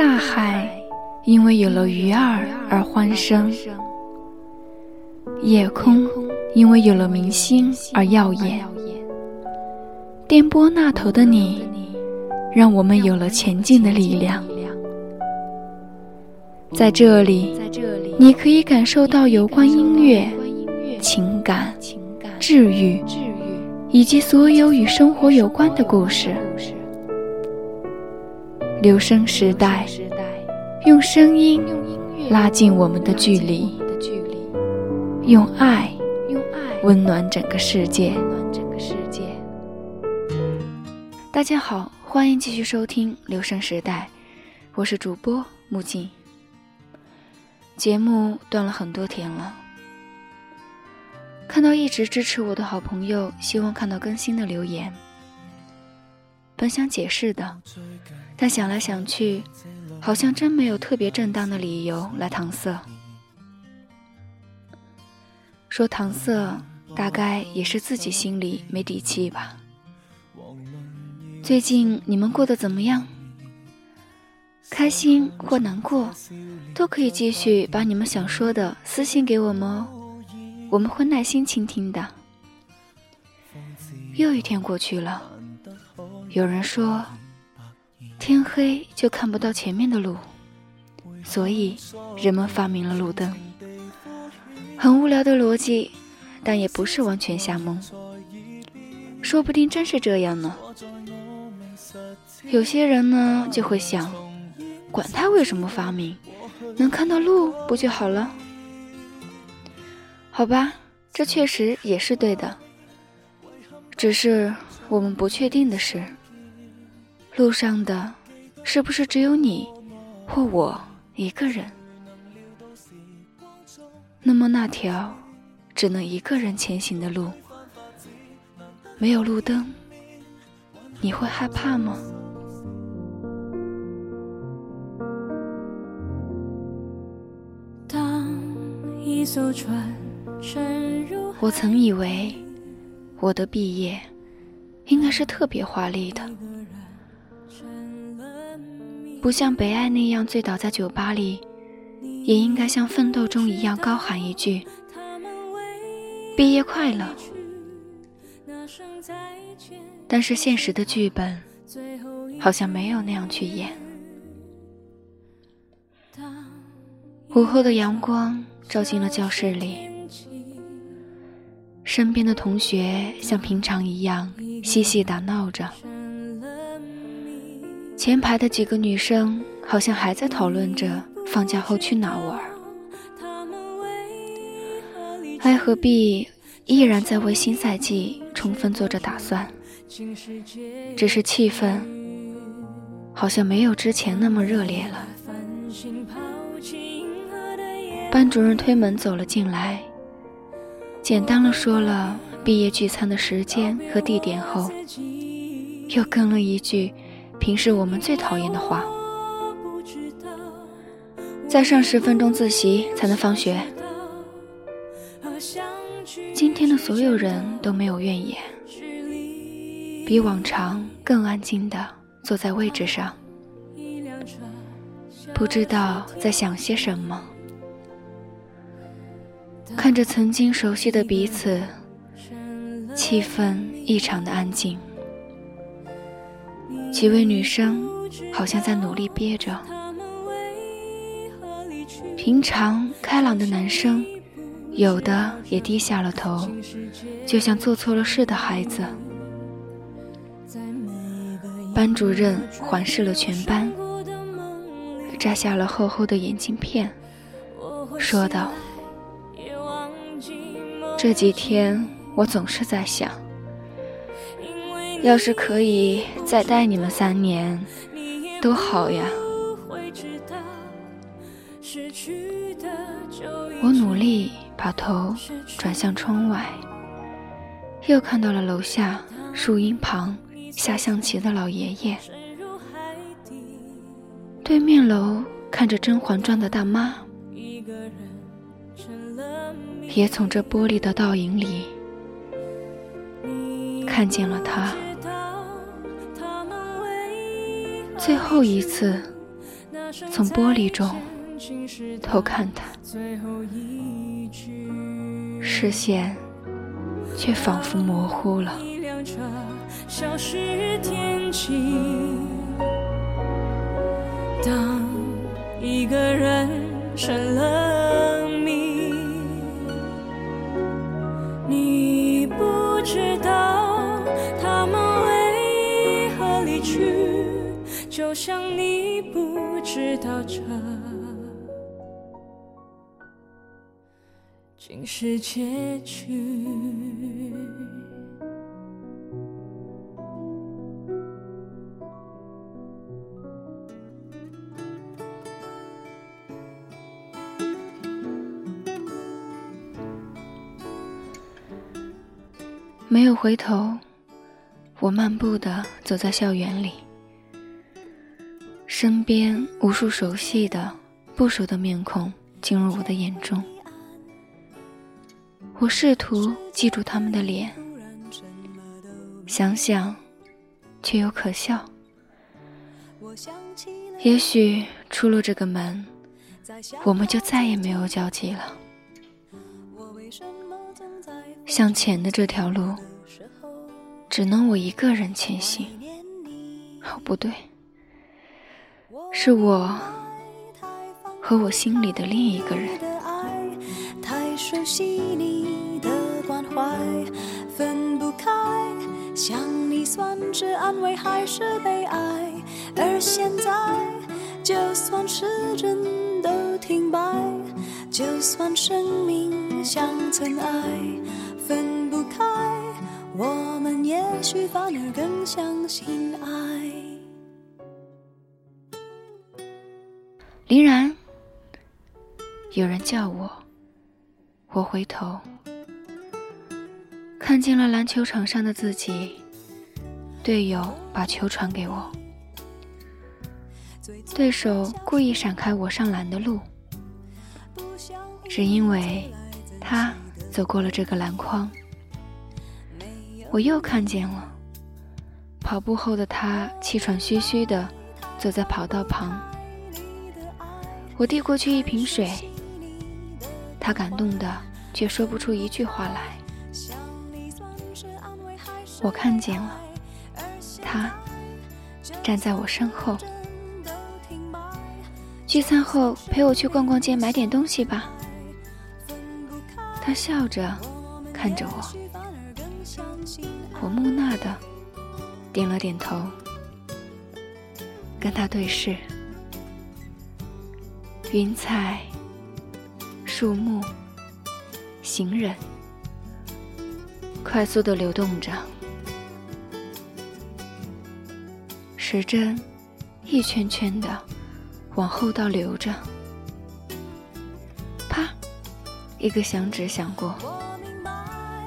大海因为有了鱼儿而欢声，夜空因为有了明星而耀眼。电波那头的你，让我们有了前进的力量。在这里，你可以感受到有关音乐、情感、治愈，以及所有与生活有关的故事。留声时代，用声音拉近我们的距离，用爱温暖整个世界。大家好，欢迎继续收听《留声时代》，我是主播木槿。节目断了很多天了，看到一直支持我的好朋友希望看到更新的留言，本想解释的。但想来想去，好像真没有特别正当的理由来搪塞。说搪塞，大概也是自己心里没底气吧。最近你们过得怎么样？开心或难过，都可以继续把你们想说的私信给我们哦，我们会耐心倾听的。又一天过去了，有人说。天黑就看不到前面的路，所以人们发明了路灯。很无聊的逻辑，但也不是完全瞎蒙。说不定真是这样呢。有些人呢就会想，管他为什么发明，能看到路不就好了？好吧，这确实也是对的。只是我们不确定的是。路上的，是不是只有你或我一个人？那么那条只能一个人前行的路，没有路灯，你会害怕吗？当一艘船沉入，我曾以为我的毕业应该是特别华丽的。不像北爱那样醉倒在酒吧里，也应该像奋斗中一样高喊一句“毕业快乐”。但是现实的剧本好像没有那样去演。午后的阳光照进了教室里，身边的同学像平常一样嬉戏打闹着。前排的几个女生好像还在讨论着放假后去哪玩。A 和 B 依然在为新赛季充分做着打算，只是气氛好像没有之前那么热烈了。班主任推门走了进来，简单的说了毕业聚餐的时间和地点后，又跟了一句。平时我们最讨厌的话，再上十分钟自习才能放学。今天的所有人都没有怨言，比往常更安静的坐在位置上，不知道在想些什么。看着曾经熟悉的彼此，气氛异常的安静。几位女生好像在努力憋着，平常开朗的男生，有的也低下了头，就像做错了事的孩子。班主任环视了全班，摘下了厚厚的眼镜片，说道：“这几天我总是在想。”要是可以再带你们三年，多好呀！我努力把头转向窗外，又看到了楼下树荫旁下象棋的老爷爷。对面楼看着《甄嬛传》的大妈，也从这玻璃的倒影里看见了他。最后一次从玻璃中偷看他，视线却仿佛模糊了。当一个人成了知道这竟是结局。没有回头，我漫步的走在校园里，身边无数熟悉的、不熟的面孔进入我的眼中。我试图记住他们的脸，想想，却又可笑。也许出了这个门，我们就再也没有交集了。向前的这条路，只能我一个人前行。哦，不对，是我和我心里的另一个人。太熟悉你的关怀，分不开，想你算是安慰还是悲哀？而现在，就算时针都停摆，就算生命像尘埃。分不开，我们也许反而更相信爱。林然，有人叫我，我回头，看见了篮球场上的自己。队友把球传给我，对手故意闪开我上篮的路，只因为他。走过了这个篮筐，我又看见了跑步后的他气喘吁吁的坐在跑道旁。我递过去一瓶水，他感动的却说不出一句话来。我看见了他站在我身后。聚餐后陪我去逛逛街，买点东西吧。他笑着看着我，我木讷的点了点头，跟他对视。云彩、树木、行人，快速的流动着，时针一圈圈的往后倒流着。啪一个响指响过，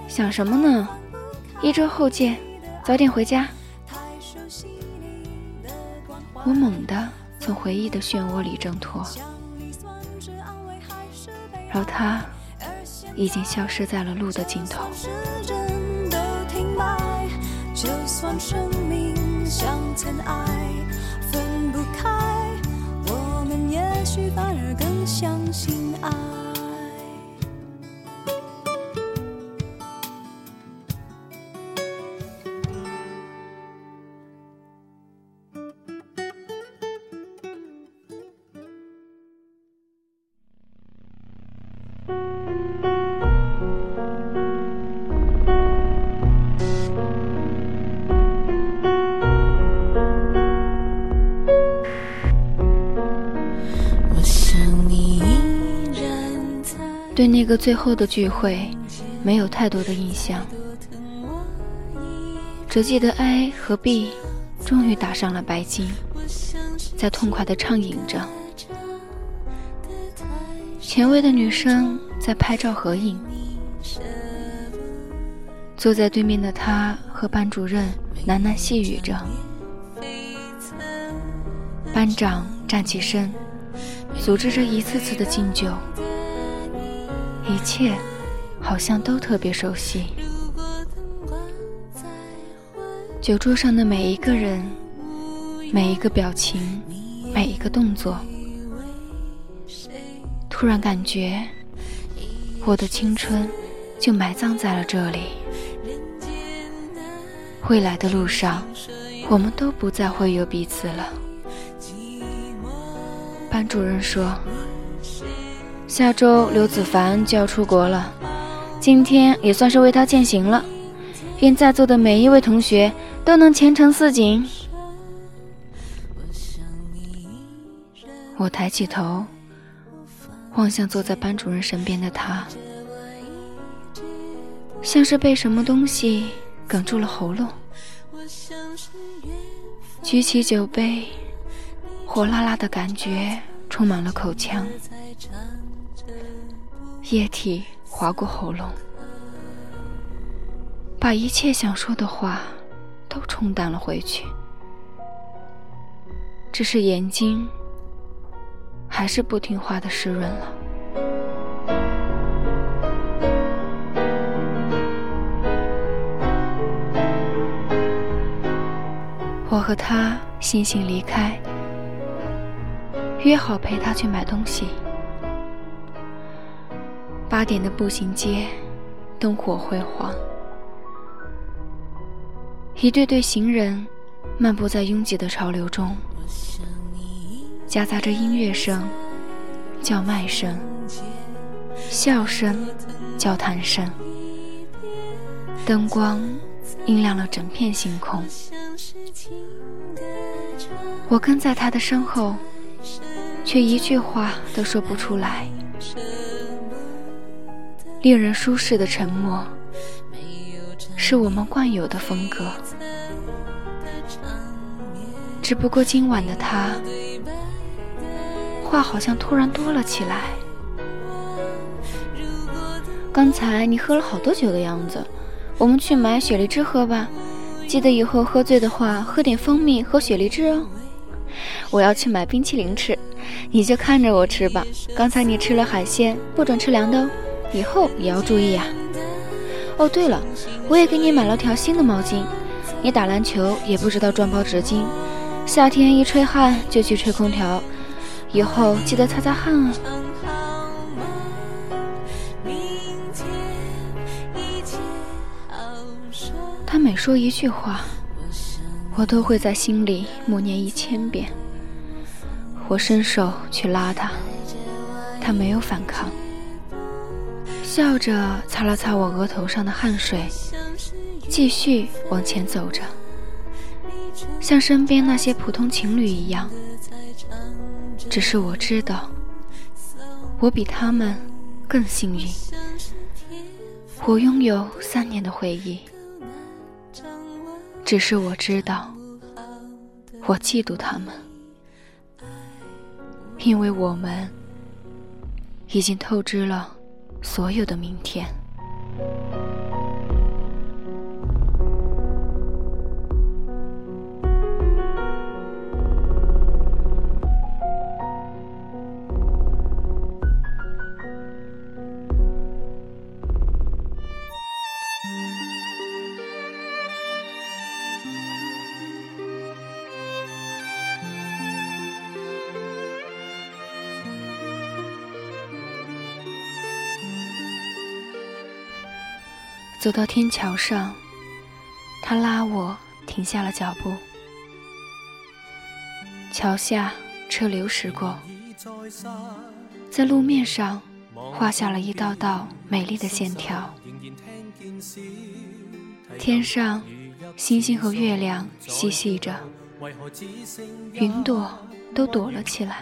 想什么呢？一周后见，早点回家。我猛地从回忆的漩涡里挣脱，而他已经消失在了路的尽头。就算生命像尘埃，分不开，我们也许反而更相信爱。那个最后的聚会，没有太多的印象，只记得 A 和 B 终于打上了白金，在痛快的畅饮着。前卫的女生在拍照合影，坐在对面的他和班主任喃喃细语着。班长站起身，组织着一次次的敬酒。一切好像都特别熟悉，酒桌上的每一个人，每一个表情，每一个动作。突然感觉，我的青春就埋葬在了这里。未来的路上，我们都不再会有彼此了。班主任说，下周刘子凡就要出国了，今天也算是为他践行了。愿在座的每一位同学都能前程似锦。我抬起头。望向坐在班主任身边的他，像是被什么东西哽住了喉咙。举起酒杯，火辣辣的感觉充满了口腔，液体划过喉咙，把一切想说的话都冲淡了回去，只是眼睛。还是不听话的湿润了。我和他悻悻离开，约好陪他去买东西。八点的步行街，灯火辉煌，一对对行人漫步在拥挤的潮流中。夹杂着音乐声、叫卖声、笑声、交谈声，灯光映亮了整片星空。我跟在他的身后，却一句话都说不出来。令人舒适的沉默，是我们惯有的风格。只不过今晚的他。话好像突然多了起来。刚才你喝了好多酒的样子，我们去买雪梨汁喝吧。记得以后喝醉的话，喝点蜂蜜和雪梨汁哦。我要去买冰淇淋吃，你就看着我吃吧。刚才你吃了海鲜，不准吃凉的哦，以后也要注意呀。哦，对了，我也给你买了条新的毛巾。你打篮球也不知道装包纸巾，夏天一吹汗就去吹空调。以后记得擦擦汗啊。他每说一句话，我都会在心里默念一千遍。我伸手去拉他，他没有反抗，笑着擦了擦我额头上的汗水，继续往前走着，像身边那些普通情侣一样。只是我知道，我比他们更幸运。我拥有三年的回忆。只是我知道，我嫉妒他们，因为我们已经透支了所有的明天。走到天桥上，他拉我停下了脚步。桥下车流驶过，在路面上画下了一道道美丽的线条。天上星星和月亮嬉戏着，云朵都躲了起来。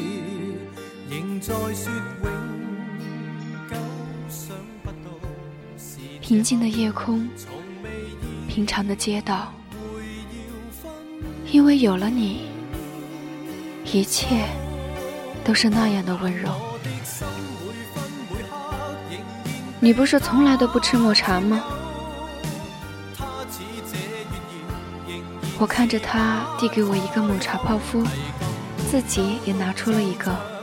平静的夜空，平常的街道，因为有了你，一切都是那样的温柔。你不是从来都不吃抹茶吗？我看着他递给我一个抹茶泡芙，自己也拿出了一个。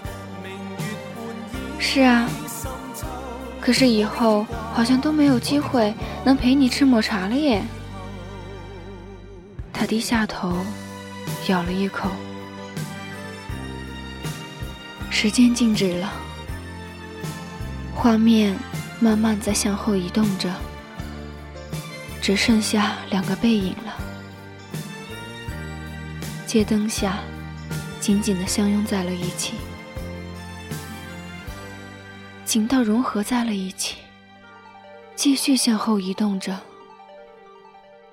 是啊，可是以后好像都没有机会能陪你吃抹茶了耶。他低下头，咬了一口。时间静止了，画面慢慢在向后移动着，只剩下两个背影了。街灯下，紧紧的相拥在了一起，情到融合在了一起，继续向后移动着。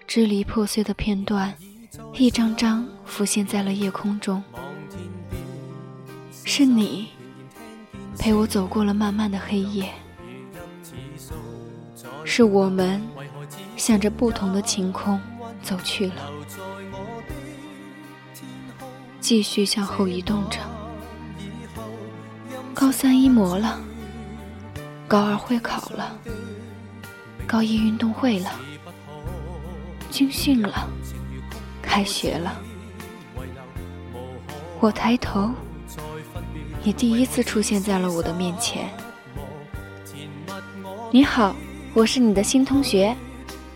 支离破碎的片段，一张张浮现在了夜空中。是你陪我走过了漫漫的黑夜，是我们向着不同的晴空走去了，继续向后移动着。高三一模了，高二会考了，高一运动会了，军训了，开学了，我抬头。你第一次出现在了我的面前。你好，我是你的新同学，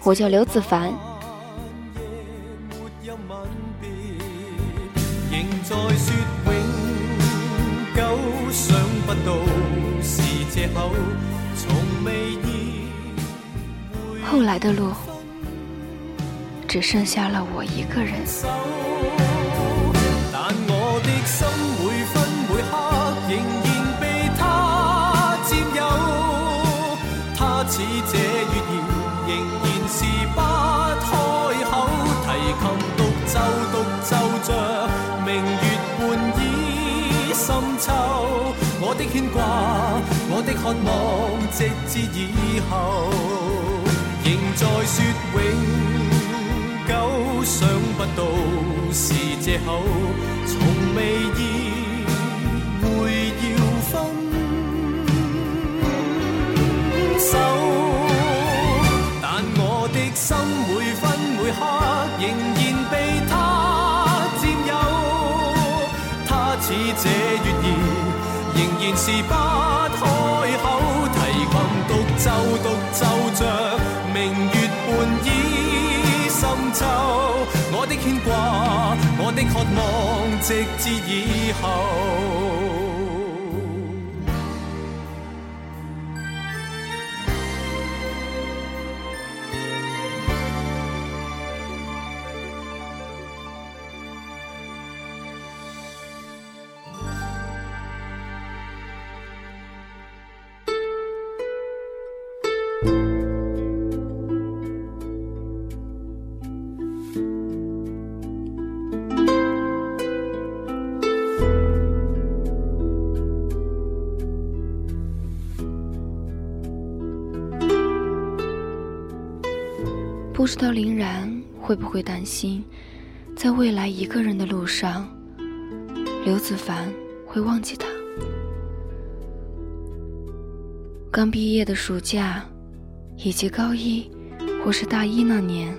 我叫刘子凡。后来的路，只剩下了我一个人。似这月儿，仍然是不开口。提琴独奏，独奏着明月半倚深秋。我的牵挂，我的渴望，直至以后，仍在说永久。想不到是借口，从未意仍然是不开口。提琴独奏，独奏着明月半倚深秋。我的牵挂，我的渴望，直至以后。不知道林然会不会担心，在未来一个人的路上，刘子凡会忘记他。刚毕业的暑假，以及高一或是大一那年，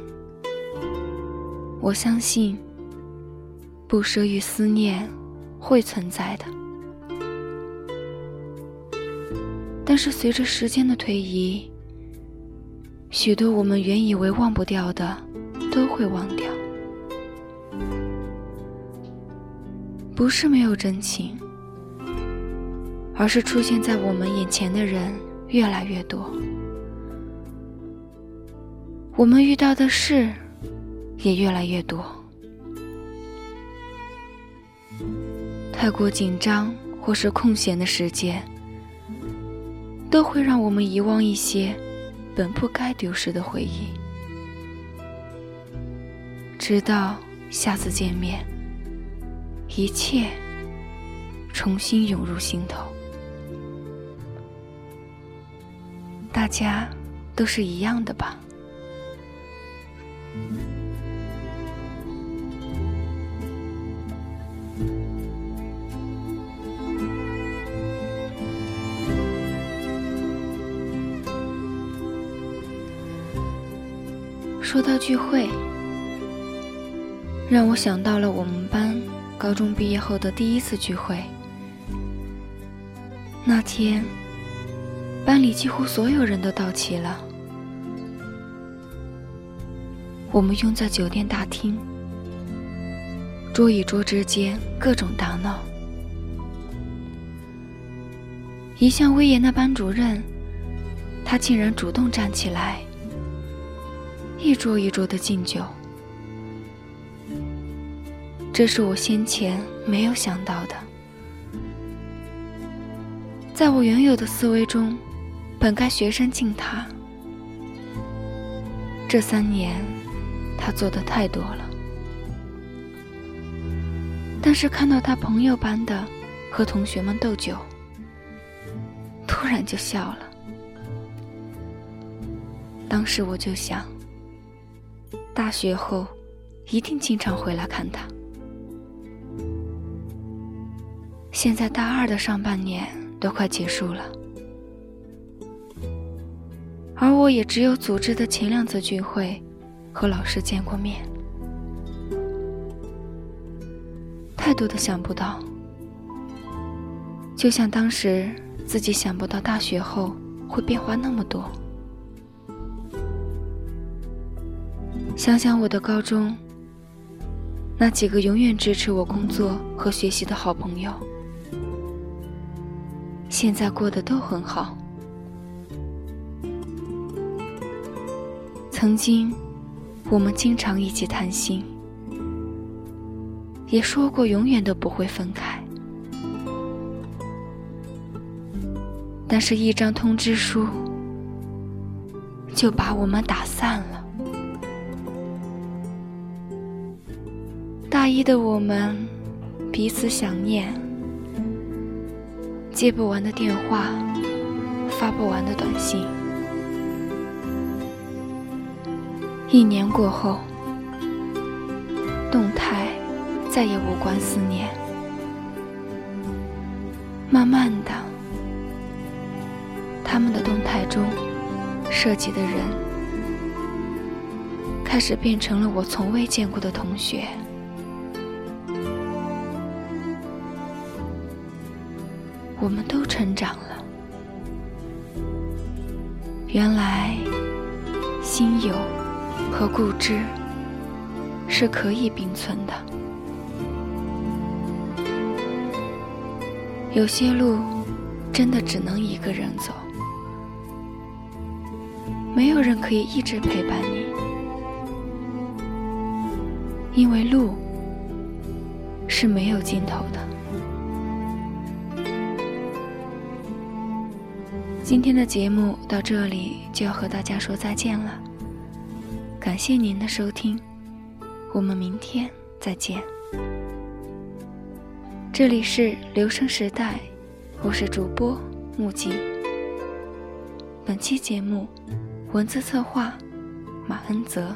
我相信不舍与思念会存在的。但是随着时间的推移，许多我们原以为忘不掉的，都会忘掉。不是没有真情，而是出现在我们眼前的人越来越多，我们遇到的事也越来越多。太过紧张或是空闲的时间，都会让我们遗忘一些。本不该丢失的回忆，直到下次见面，一切重新涌入心头。大家都是一样的吧？说到聚会，让我想到了我们班高中毕业后的第一次聚会。那天，班里几乎所有人都到齐了。我们拥在酒店大厅，桌与桌之间各种打闹。一向威严的班主任，他竟然主动站起来，一桌一桌的敬酒。这是我先前没有想到的。在我原有的思维中，本该学生敬他。这三年，他做的太多了。但是看到他朋友般的和同学们斗酒，突然就笑了。当时我就想，大学后一定经常回来看他。现在大二的上半年。都快结束了，而我也只有组织的前两次聚会和老师见过面，太多的想不到，就像当时自己想不到大学后会变化那么多。想想我的高中，那几个永远支持我工作和学习的好朋友。现在过得都很好。曾经，我们经常一起谈心，也说过永远都不会分开。但是，一张通知书就把我们打散了。大一的我们，彼此想念。接不完的电话，发不完的短信。一年过后，动态再也无关思念。慢慢的，他们的动态中涉及的人，开始变成了我从未见过的同学。我们都成长了。原来，心有和固执是可以并存的。有些路真的只能一个人走，没有人可以一直陪伴你，因为路是没有尽头的。今天的节目到这里就要和大家说再见了，感谢您的收听，我们明天再见。这里是留声时代，我是主播木槿。本期节目文字策划马恩泽。